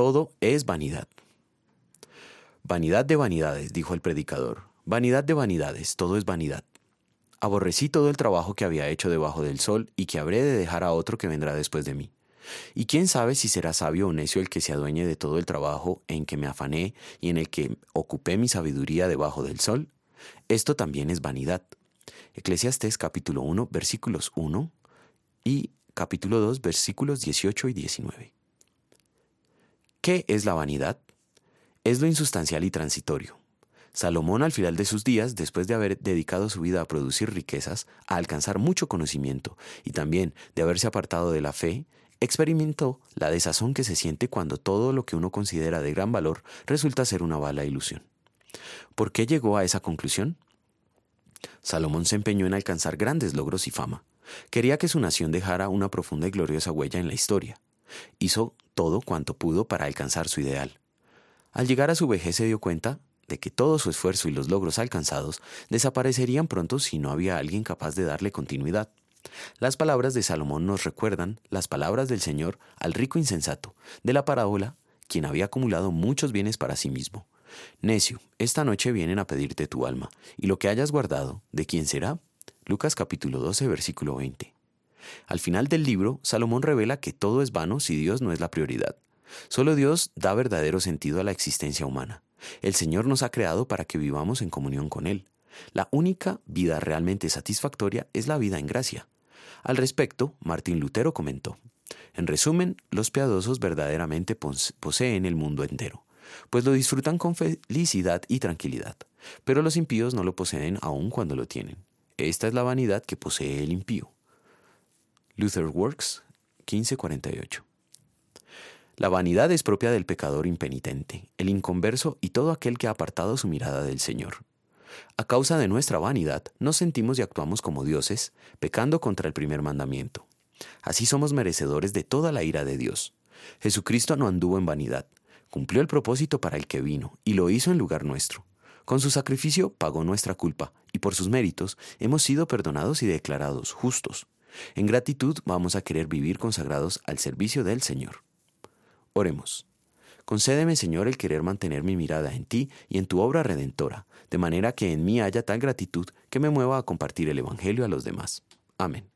todo es vanidad. Vanidad de vanidades, dijo el predicador. Vanidad de vanidades, todo es vanidad. Aborrecí todo el trabajo que había hecho debajo del sol y que habré de dejar a otro que vendrá después de mí. Y quién sabe si será sabio o necio el que se adueñe de todo el trabajo en que me afané y en el que ocupé mi sabiduría debajo del sol. Esto también es vanidad. Eclesiastés capítulo 1 versículos 1 y capítulo 2 versículos 18 y 19. ¿Qué es la vanidad? Es lo insustancial y transitorio. Salomón al final de sus días, después de haber dedicado su vida a producir riquezas, a alcanzar mucho conocimiento y también de haberse apartado de la fe, experimentó la desazón que se siente cuando todo lo que uno considera de gran valor resulta ser una bala ilusión. ¿Por qué llegó a esa conclusión? Salomón se empeñó en alcanzar grandes logros y fama. Quería que su nación dejara una profunda y gloriosa huella en la historia. Hizo todo cuanto pudo para alcanzar su ideal. Al llegar a su vejez se dio cuenta de que todo su esfuerzo y los logros alcanzados desaparecerían pronto si no había alguien capaz de darle continuidad. Las palabras de Salomón nos recuerdan las palabras del Señor al rico insensato, de la parábola, quien había acumulado muchos bienes para sí mismo. Necio, esta noche vienen a pedirte tu alma, y lo que hayas guardado, ¿de quién será? Lucas capítulo 12, versículo 20. Al final del libro, Salomón revela que todo es vano si Dios no es la prioridad. Solo Dios da verdadero sentido a la existencia humana. El Señor nos ha creado para que vivamos en comunión con Él. La única vida realmente satisfactoria es la vida en gracia. Al respecto, Martín Lutero comentó, En resumen, los piadosos verdaderamente poseen el mundo entero, pues lo disfrutan con felicidad y tranquilidad, pero los impíos no lo poseen aun cuando lo tienen. Esta es la vanidad que posee el impío. Luther Works, 1548. La vanidad es propia del pecador impenitente, el inconverso y todo aquel que ha apartado su mirada del Señor. A causa de nuestra vanidad, nos sentimos y actuamos como dioses, pecando contra el primer mandamiento. Así somos merecedores de toda la ira de Dios. Jesucristo no anduvo en vanidad, cumplió el propósito para el que vino, y lo hizo en lugar nuestro. Con su sacrificio pagó nuestra culpa, y por sus méritos hemos sido perdonados y declarados justos. En gratitud vamos a querer vivir consagrados al servicio del Señor. Oremos. Concédeme, Señor, el querer mantener mi mirada en ti y en tu obra redentora, de manera que en mí haya tal gratitud que me mueva a compartir el Evangelio a los demás. Amén.